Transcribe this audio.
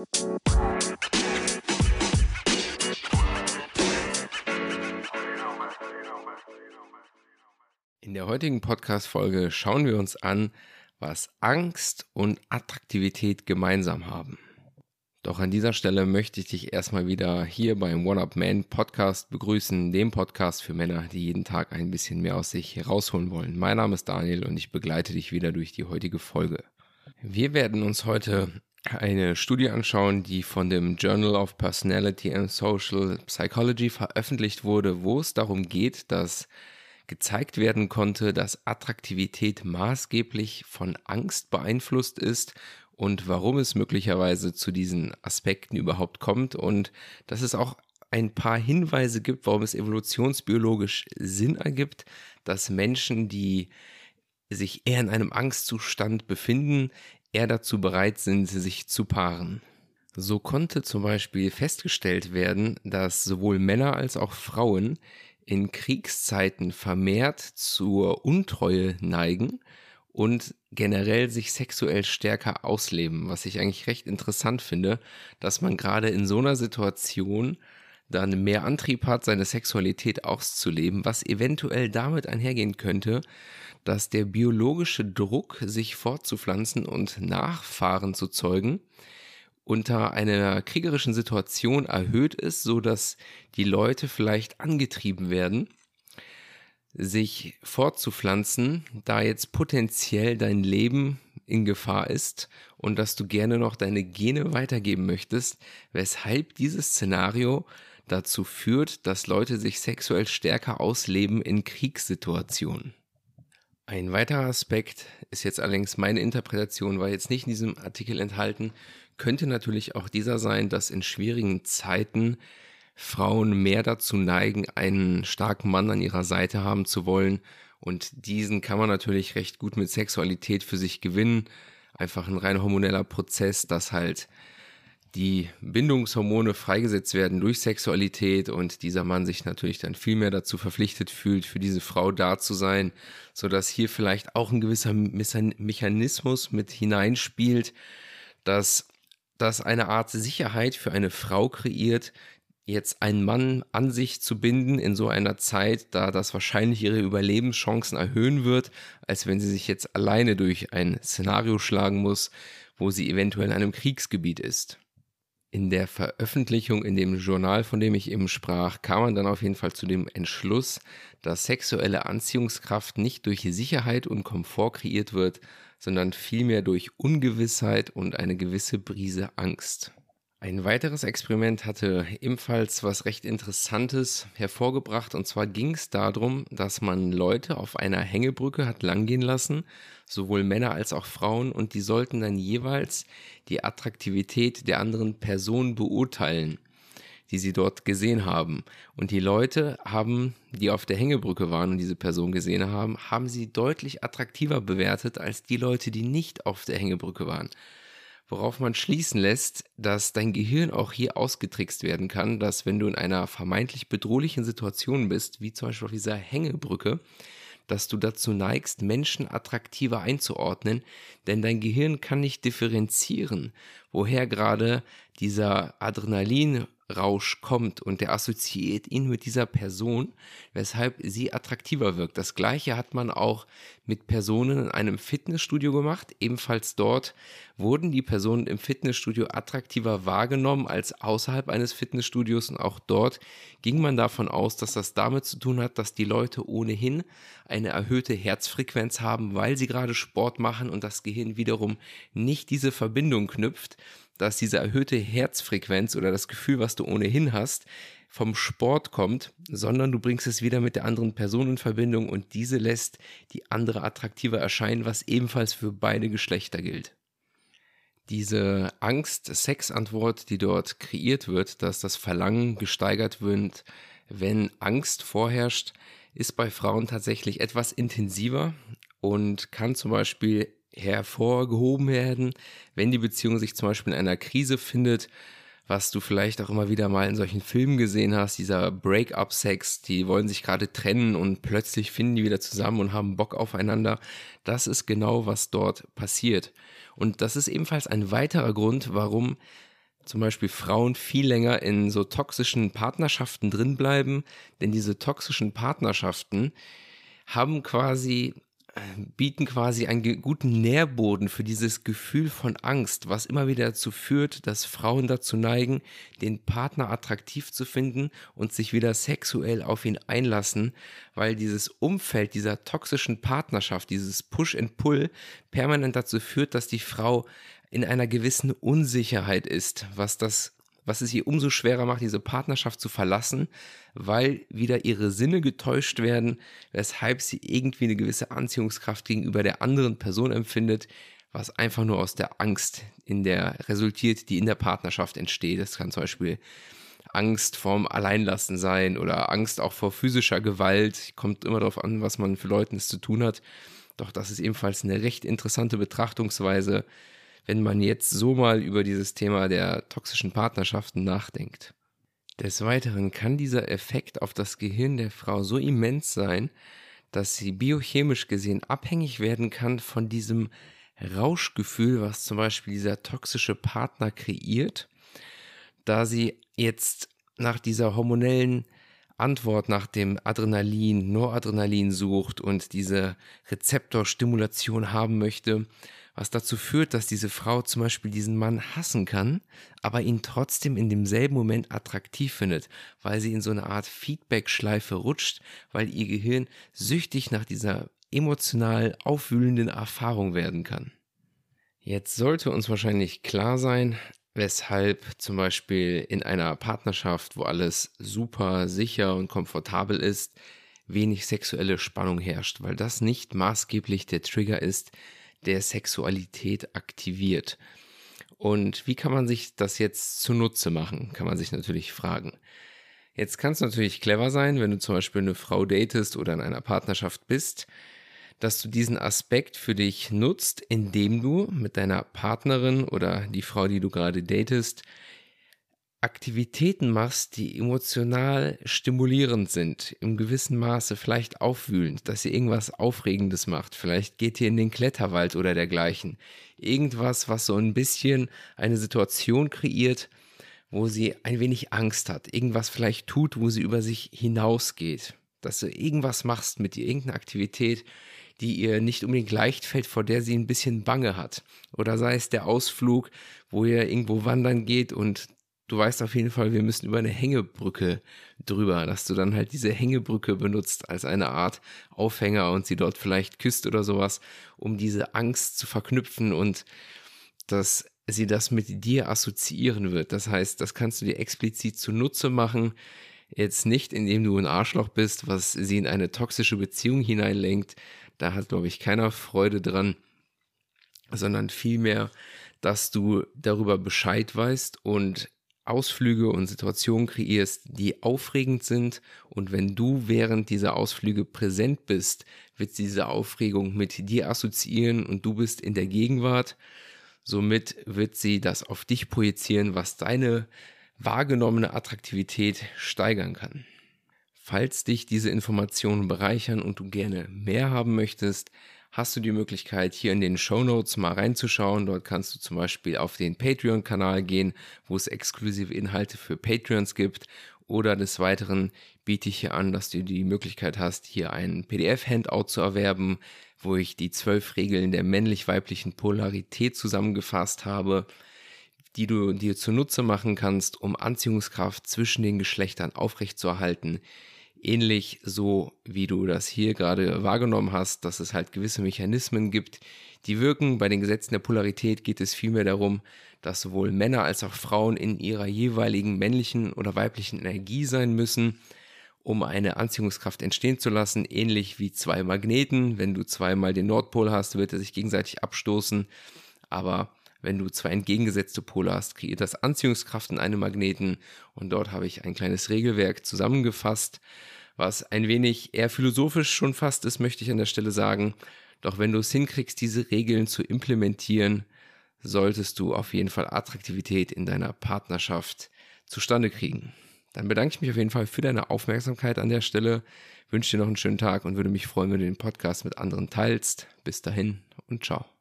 In der heutigen Podcast-Folge schauen wir uns an, was Angst und Attraktivität gemeinsam haben. Doch an dieser Stelle möchte ich dich erstmal wieder hier beim One Up Man Podcast begrüßen, dem Podcast für Männer, die jeden Tag ein bisschen mehr aus sich herausholen wollen. Mein Name ist Daniel und ich begleite dich wieder durch die heutige Folge. Wir werden uns heute eine Studie anschauen, die von dem Journal of Personality and Social Psychology veröffentlicht wurde, wo es darum geht, dass gezeigt werden konnte, dass Attraktivität maßgeblich von Angst beeinflusst ist und warum es möglicherweise zu diesen Aspekten überhaupt kommt und dass es auch ein paar Hinweise gibt, warum es evolutionsbiologisch Sinn ergibt, dass Menschen, die sich eher in einem Angstzustand befinden, eher dazu bereit sind, sich zu paaren. So konnte zum Beispiel festgestellt werden, dass sowohl Männer als auch Frauen in Kriegszeiten vermehrt zur Untreue neigen und generell sich sexuell stärker ausleben, was ich eigentlich recht interessant finde, dass man gerade in so einer Situation dann mehr Antrieb hat, seine Sexualität auszuleben, was eventuell damit einhergehen könnte, dass der biologische Druck, sich fortzupflanzen und Nachfahren zu zeugen, unter einer kriegerischen Situation erhöht ist, so dass die Leute vielleicht angetrieben werden, sich fortzupflanzen, da jetzt potenziell dein Leben in Gefahr ist und dass du gerne noch deine Gene weitergeben möchtest, weshalb dieses Szenario dazu führt, dass Leute sich sexuell stärker ausleben in Kriegssituationen. Ein weiterer Aspekt ist jetzt allerdings meine Interpretation, war jetzt nicht in diesem Artikel enthalten, könnte natürlich auch dieser sein, dass in schwierigen Zeiten Frauen mehr dazu neigen, einen starken Mann an ihrer Seite haben zu wollen. Und diesen kann man natürlich recht gut mit Sexualität für sich gewinnen. Einfach ein rein hormoneller Prozess, dass halt die Bindungshormone freigesetzt werden durch Sexualität und dieser Mann sich natürlich dann viel mehr dazu verpflichtet fühlt, für diese Frau da zu sein, so dass hier vielleicht auch ein gewisser Mechanismus mit hineinspielt, dass das eine Art Sicherheit für eine Frau kreiert, jetzt einen Mann an sich zu binden in so einer Zeit, da das wahrscheinlich ihre Überlebenschancen erhöhen wird, als wenn sie sich jetzt alleine durch ein Szenario schlagen muss, wo sie eventuell in einem Kriegsgebiet ist. In der Veröffentlichung in dem Journal, von dem ich eben sprach, kam man dann auf jeden Fall zu dem Entschluss, dass sexuelle Anziehungskraft nicht durch Sicherheit und Komfort kreiert wird, sondern vielmehr durch Ungewissheit und eine gewisse Brise Angst. Ein weiteres Experiment hatte ebenfalls was recht Interessantes hervorgebracht. Und zwar ging es darum, dass man Leute auf einer Hängebrücke hat langgehen lassen, sowohl Männer als auch Frauen, und die sollten dann jeweils die Attraktivität der anderen Person beurteilen, die sie dort gesehen haben. Und die Leute haben, die auf der Hängebrücke waren und diese Person gesehen haben, haben sie deutlich attraktiver bewertet als die Leute, die nicht auf der Hängebrücke waren worauf man schließen lässt, dass dein Gehirn auch hier ausgetrickst werden kann, dass wenn du in einer vermeintlich bedrohlichen Situation bist, wie zum Beispiel auf dieser Hängebrücke, dass du dazu neigst, Menschen attraktiver einzuordnen, denn dein Gehirn kann nicht differenzieren, woher gerade dieser Adrenalin Rausch kommt und der assoziiert ihn mit dieser Person, weshalb sie attraktiver wirkt. Das gleiche hat man auch mit Personen in einem Fitnessstudio gemacht. Ebenfalls dort wurden die Personen im Fitnessstudio attraktiver wahrgenommen als außerhalb eines Fitnessstudios und auch dort ging man davon aus, dass das damit zu tun hat, dass die Leute ohnehin eine erhöhte Herzfrequenz haben, weil sie gerade Sport machen und das Gehirn wiederum nicht diese Verbindung knüpft dass diese erhöhte Herzfrequenz oder das Gefühl, was du ohnehin hast, vom Sport kommt, sondern du bringst es wieder mit der anderen Person in Verbindung und diese lässt die andere attraktiver erscheinen, was ebenfalls für beide Geschlechter gilt. Diese Angst-Sex-Antwort, die dort kreiert wird, dass das Verlangen gesteigert wird, wenn Angst vorherrscht, ist bei Frauen tatsächlich etwas intensiver und kann zum Beispiel hervorgehoben werden, wenn die Beziehung sich zum Beispiel in einer Krise findet, was du vielleicht auch immer wieder mal in solchen Filmen gesehen hast, dieser Break-up-Sex, die wollen sich gerade trennen und plötzlich finden die wieder zusammen und haben Bock aufeinander. Das ist genau, was dort passiert. Und das ist ebenfalls ein weiterer Grund, warum zum Beispiel Frauen viel länger in so toxischen Partnerschaften drinbleiben, denn diese toxischen Partnerschaften haben quasi bieten quasi einen guten Nährboden für dieses Gefühl von Angst, was immer wieder dazu führt, dass Frauen dazu neigen, den Partner attraktiv zu finden und sich wieder sexuell auf ihn einlassen, weil dieses Umfeld dieser toxischen Partnerschaft, dieses Push and Pull permanent dazu führt, dass die Frau in einer gewissen Unsicherheit ist, was das was es ihr umso schwerer macht, diese Partnerschaft zu verlassen, weil wieder ihre Sinne getäuscht werden, weshalb sie irgendwie eine gewisse Anziehungskraft gegenüber der anderen Person empfindet, was einfach nur aus der Angst in der resultiert, die in der Partnerschaft entsteht. Das kann zum Beispiel Angst vorm Alleinlassen sein oder Angst auch vor physischer Gewalt. Kommt immer darauf an, was man für Leuten es zu tun hat. Doch das ist ebenfalls eine recht interessante Betrachtungsweise, wenn man jetzt so mal über dieses Thema der toxischen Partnerschaften nachdenkt. Des Weiteren kann dieser Effekt auf das Gehirn der Frau so immens sein, dass sie biochemisch gesehen abhängig werden kann von diesem Rauschgefühl, was zum Beispiel dieser toxische Partner kreiert, da sie jetzt nach dieser hormonellen Antwort nach dem Adrenalin, Noradrenalin sucht und diese Rezeptorstimulation haben möchte, was dazu führt, dass diese Frau zum Beispiel diesen Mann hassen kann, aber ihn trotzdem in demselben Moment attraktiv findet, weil sie in so eine Art Feedback-Schleife rutscht, weil ihr Gehirn süchtig nach dieser emotional aufwühlenden Erfahrung werden kann. Jetzt sollte uns wahrscheinlich klar sein, weshalb zum Beispiel in einer Partnerschaft, wo alles super sicher und komfortabel ist, wenig sexuelle Spannung herrscht, weil das nicht maßgeblich der Trigger ist, der Sexualität aktiviert. Und wie kann man sich das jetzt zunutze machen, kann man sich natürlich fragen. Jetzt kann es natürlich clever sein, wenn du zum Beispiel eine Frau datest oder in einer Partnerschaft bist, dass du diesen Aspekt für dich nutzt, indem du mit deiner Partnerin oder die Frau, die du gerade datest, Aktivitäten machst, die emotional stimulierend sind, im gewissen Maße vielleicht aufwühlend, dass ihr irgendwas Aufregendes macht. Vielleicht geht ihr in den Kletterwald oder dergleichen. Irgendwas, was so ein bisschen eine Situation kreiert, wo sie ein wenig Angst hat. Irgendwas vielleicht tut, wo sie über sich hinausgeht. Dass du irgendwas machst mit ihr, irgendeine Aktivität, die ihr nicht unbedingt leicht fällt, vor der sie ein bisschen Bange hat. Oder sei es der Ausflug, wo ihr irgendwo wandern geht und du weißt auf jeden Fall, wir müssen über eine Hängebrücke drüber, dass du dann halt diese Hängebrücke benutzt als eine Art Aufhänger und sie dort vielleicht küsst oder sowas, um diese Angst zu verknüpfen und dass sie das mit dir assoziieren wird. Das heißt, das kannst du dir explizit zunutze machen. Jetzt nicht, indem du ein Arschloch bist, was sie in eine toxische Beziehung hineinlenkt, da hat, glaube ich, keiner Freude dran, sondern vielmehr, dass du darüber Bescheid weißt und Ausflüge und Situationen kreierst, die aufregend sind. Und wenn du während dieser Ausflüge präsent bist, wird diese Aufregung mit dir assoziieren und du bist in der Gegenwart. Somit wird sie das auf dich projizieren, was deine wahrgenommene Attraktivität steigern kann. Falls dich diese Informationen bereichern und du gerne mehr haben möchtest, hast du die Möglichkeit, hier in den Show Notes mal reinzuschauen. Dort kannst du zum Beispiel auf den Patreon-Kanal gehen, wo es exklusive Inhalte für Patreons gibt. Oder des Weiteren biete ich hier an, dass du die Möglichkeit hast, hier ein PDF-Handout zu erwerben, wo ich die zwölf Regeln der männlich-weiblichen Polarität zusammengefasst habe die du dir zunutze machen kannst, um Anziehungskraft zwischen den Geschlechtern aufrechtzuerhalten, ähnlich so, wie du das hier gerade wahrgenommen hast, dass es halt gewisse Mechanismen gibt, die wirken. Bei den Gesetzen der Polarität geht es vielmehr darum, dass sowohl Männer als auch Frauen in ihrer jeweiligen männlichen oder weiblichen Energie sein müssen, um eine Anziehungskraft entstehen zu lassen, ähnlich wie zwei Magneten. Wenn du zweimal den Nordpol hast, wird er sich gegenseitig abstoßen, aber wenn du zwei entgegengesetzte Pole hast, kreiert das Anziehungskraft in einem Magneten und dort habe ich ein kleines Regelwerk zusammengefasst, was ein wenig eher philosophisch schon fast ist, möchte ich an der Stelle sagen. Doch wenn du es hinkriegst, diese Regeln zu implementieren, solltest du auf jeden Fall Attraktivität in deiner Partnerschaft zustande kriegen. Dann bedanke ich mich auf jeden Fall für deine Aufmerksamkeit an der Stelle, wünsche dir noch einen schönen Tag und würde mich freuen, wenn du den Podcast mit anderen teilst. Bis dahin und ciao.